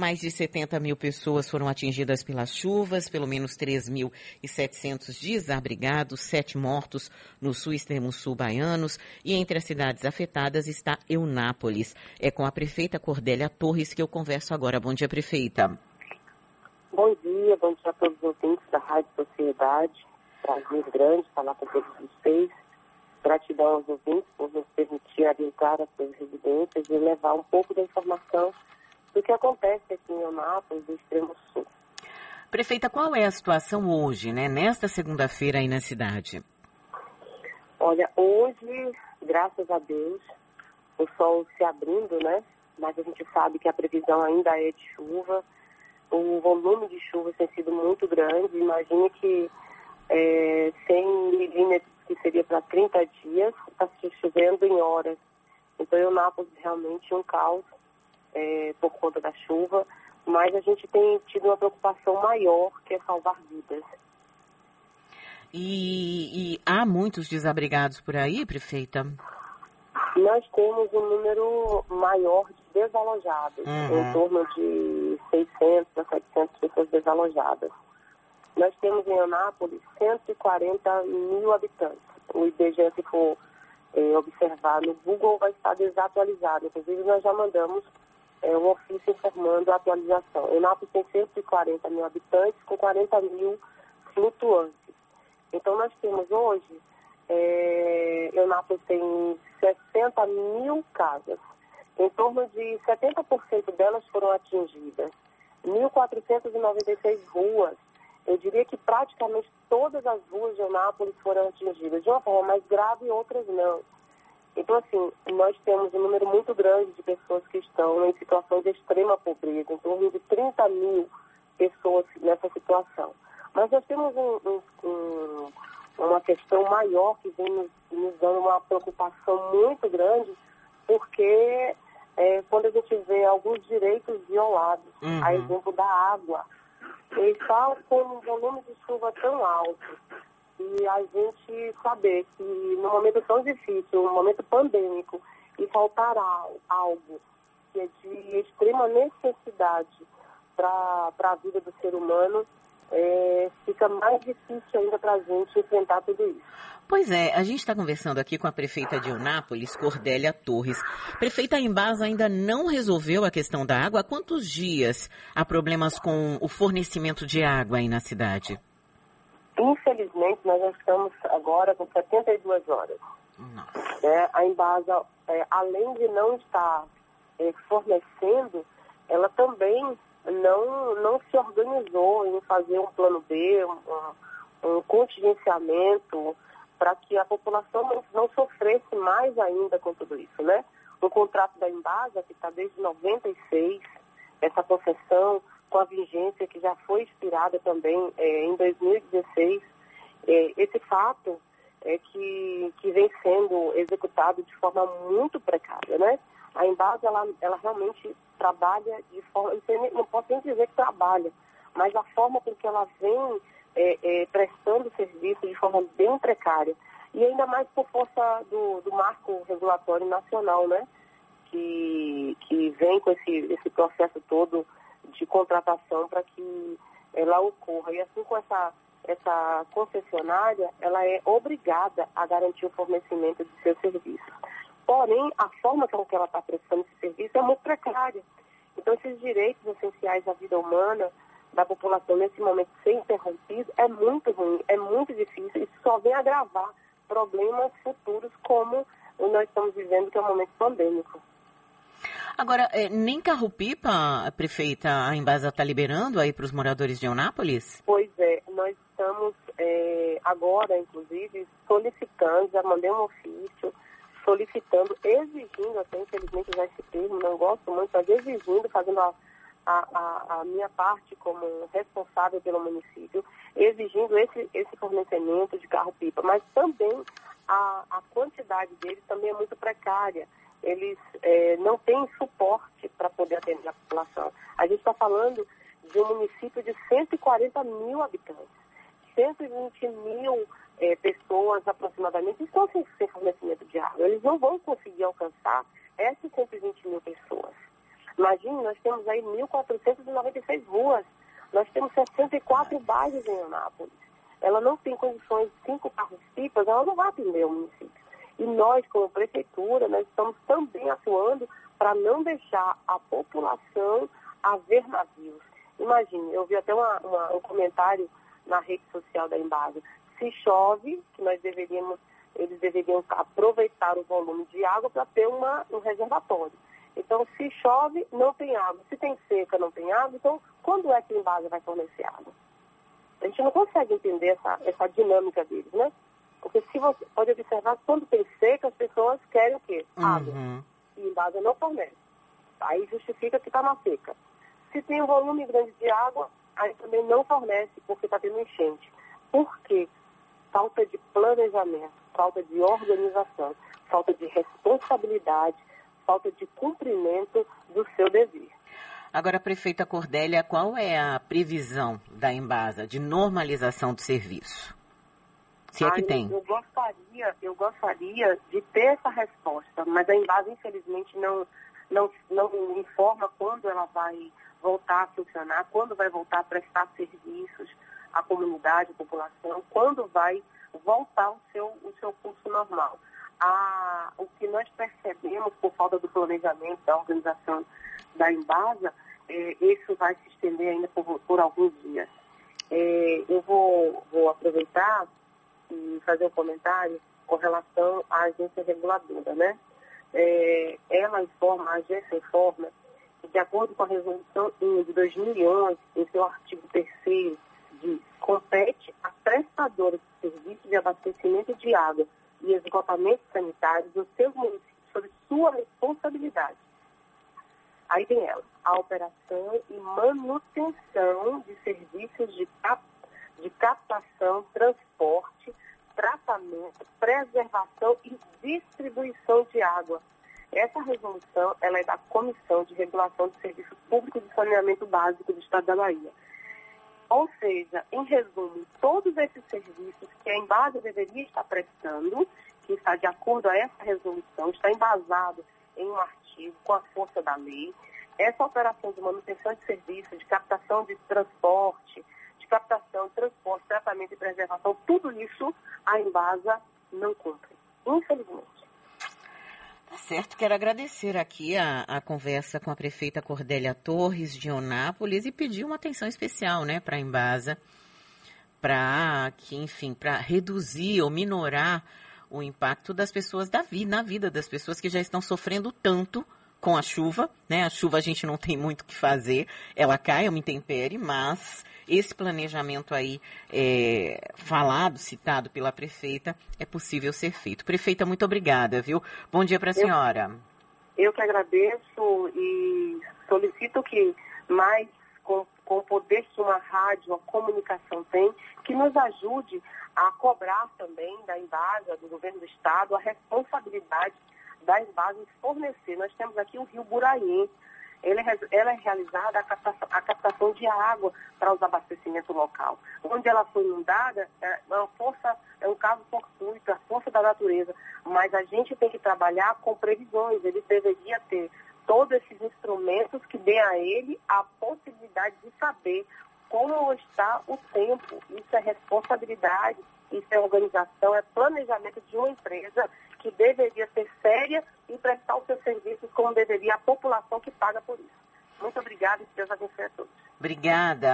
Mais de 70 mil pessoas foram atingidas pelas chuvas, pelo menos 3.700 desabrigados, sete mortos no sul extremo sul baianos e entre as cidades afetadas está Eunápolis. É com a prefeita Cordélia Torres que eu converso agora. Bom dia, prefeita. Bom dia, bom dia a todos os ouvintes da Rádio Sociedade. Prazer grande falar com todos vocês. Gratidão aos ouvintes por nos permitir adentrar as suas residências e levar um pouco da informação do que acontece aqui em Anápolis, do extremo sul. Prefeita, qual é a situação hoje, né, nesta segunda-feira aí na cidade? Olha, hoje, graças a Deus, o sol se abrindo, né? Mas a gente sabe que a previsão ainda é de chuva. O volume de chuva tem sido muito grande. Imagine que é, 100 milímetros, que seria para 30 dias, está chovendo em horas. Então, o Nápoles realmente um caos é, por conta da chuva, mas a gente tem tido uma preocupação maior, que é salvar vidas. E, e há muitos desabrigados por aí, prefeita? Nós temos um número maior de desalojados, uhum. em torno de 600 a 700 pessoas desalojadas. Nós temos em Anápolis 140 mil habitantes. O IBGE, se for é, observar no Google, vai estar desatualizado. Inclusive, nós já mandamos é, um ofício informando a atualização. Anápolis tem 140 mil habitantes, com 40 mil flutuantes. Então, nós temos hoje, é, tem 60 mil casas. Em torno de 70% delas foram atingidas. 1.496 ruas. Eu diria que praticamente todas as ruas de Eunápolis foram atingidas, de uma forma mais grave e outras não. Então, assim, nós temos um número muito grande de pessoas que estão em situação de extrema pobreza, em torno de 30 mil pessoas nessa situação. Mas nós temos um, um, um, uma questão maior que vem nos, nos, dando uma preocupação muito grande, porque é, quando a gente vê alguns direitos violados, uhum. a exemplo da água, está com um volume de chuva tão alto, e a gente saber que num momento tão difícil, um momento pandêmico, e faltar algo que é de extrema necessidade para a vida do ser humano, é, fica mais difícil ainda para a gente enfrentar tudo isso. Pois é, a gente está conversando aqui com a prefeita de Eunápolis, Cordélia Torres. Prefeita Embasa ainda não resolveu a questão da água. Há quantos dias há problemas com o fornecimento de água aí na cidade? Infelizmente, nós já estamos agora com 72 horas. É, a Embasa, é, além de não estar é, fornecendo, ela também não, não se organizou em fazer um plano B, um, um contingenciamento, para que a população não, não, sofresse mais ainda com tudo isso, né? O contrato da Embasa, que está desde 96, essa concessão com a vigência que já foi expirada também é, em 2016, é, esse fato é que, que vem sendo executado de forma muito precária, né? A Embasa, ela, ela realmente trabalha de forma, não posso nem dizer que trabalha, mas a forma com que ela vem é, é, prestando serviço de forma bem precária. E ainda mais por força do, do marco regulatório nacional, né? Que, que vem com esse, esse processo todo de contratação para que ela ocorra. E assim com essa, essa concessionária, ela é obrigada a garantir o fornecimento de seus serviços. Porém, a forma com que ela está prestando esse serviço é muito precária. Então, esses direitos essenciais da vida humana da população nesse momento ser interrompido é muito ruim, é muito difícil. Isso só vem agravar problemas futuros como nós estamos vivendo, que é um momento pandêmico. Agora, é, nem carro-pipa, prefeita, a Embasa está liberando aí para os moradores de Eunápolis? Pois é, nós estamos é, agora, inclusive, solicitando, já mandei um ofício, solicitando, exigindo, até infelizmente já esse termo, não gosto muito, mas exigindo, fazendo a, a, a minha parte como responsável pelo município, exigindo esse, esse fornecimento de carro-pipa, mas também a, a quantidade deles também é muito precária eles é, não têm suporte para poder atender a população. A gente está falando de um município de 140 mil habitantes. 120 mil é, pessoas aproximadamente estão sem, sem fornecimento de água. Eles não vão conseguir alcançar essas 120 mil pessoas. Imagine, nós temos aí 1.496 ruas, nós temos 64 bairros em Anápolis. Ela não tem condições cinco carros-pipas, ela não vai atender o município. E nós, como prefeitura, nós estamos também atuando para não deixar a população a ver navios. Imagine, eu vi até uma, uma, um comentário na rede social da Embasa. Se chove, que nós deveríamos, eles deveriam aproveitar o volume de água para ter uma, um reservatório. Então, se chove, não tem água. Se tem seca, não tem água. Então, quando é que a Embasa vai fornecer água? A gente não consegue entender essa, essa dinâmica deles, né? Porque se você pode observar, quando tem seca, as pessoas querem o quê? Água. Uhum. E Embasa não fornece. Aí justifica que está na seca. Se tem um volume grande de água, aí também não fornece porque está tendo enchente. Por quê? Falta de planejamento, falta de organização, falta de responsabilidade, falta de cumprimento do seu dever. Agora, prefeita Cordélia, qual é a previsão da Embasa de normalização do serviço? Se é que tem. Eu gostaria, eu gostaria de ter essa resposta, mas a Embasa, infelizmente, não, não, não informa quando ela vai voltar a funcionar, quando vai voltar a prestar serviços à comunidade, à população, quando vai voltar o seu, o seu curso normal. A, o que nós percebemos por falta do planejamento da organização da Embasa, é, isso vai se estender ainda por, por alguns dias. É, eu vou, vou aproveitar fazer um comentário com relação à agência reguladora, né? É, ela informa, a agência informa, que de acordo com a resolução 1 de 2011, em seu artigo 3 diz, compete a prestadora de serviço de abastecimento de água e esgotamento sanitário do seu município sobre sua responsabilidade Aí tem ela, a operação e manutenção de serviços de, cap, de captação, transporte, preservação e distribuição de água. Essa resolução ela é da Comissão de Regulação de Serviços Públicos de Saneamento Básico do Estado da Bahia. Ou seja, em resumo, todos esses serviços que a Embasa deveria estar prestando, que está de acordo a essa resolução, está embasado em um artigo com a força da lei. Essa operação de manutenção de serviços, de captação de transporte, a Embasa não cumpre, infelizmente. Tá certo, quero agradecer aqui a, a conversa com a prefeita Cordélia Torres de Onápolis e pedir uma atenção especial, né, para a Embasa, para que, enfim, para reduzir ou minorar o impacto das pessoas da vida, na vida das pessoas que já estão sofrendo tanto com a chuva, né? A chuva a gente não tem muito o que fazer, ela cai, é uma intempérie, mas esse planejamento aí é, falado, citado pela prefeita, é possível ser feito. Prefeita, muito obrigada, viu? Bom dia para a senhora. Eu que agradeço e solicito que mais com, com o poder que uma rádio, a comunicação tem, que nos ajude a cobrar também da Embasa, do governo do Estado, a responsabilidade da Embasa em fornecer. Nós temos aqui o Rio Buraim, ele é, ela é realizada a captação, a captação de água para os abastecimentos local. Onde ela foi inundada, é uma força, é um caso fortuito, a força da natureza. Mas a gente tem que trabalhar com previsões. Ele deveria ter todos esses instrumentos que dê a ele a possibilidade de saber como está o tempo. Isso é responsabilidade, isso é organização, é planejamento de uma empresa que deveria ser séria e prestar os seus serviços como deveria a população que paga por isso. Muito obrigada e Deus abençoe a todos. Obrigada.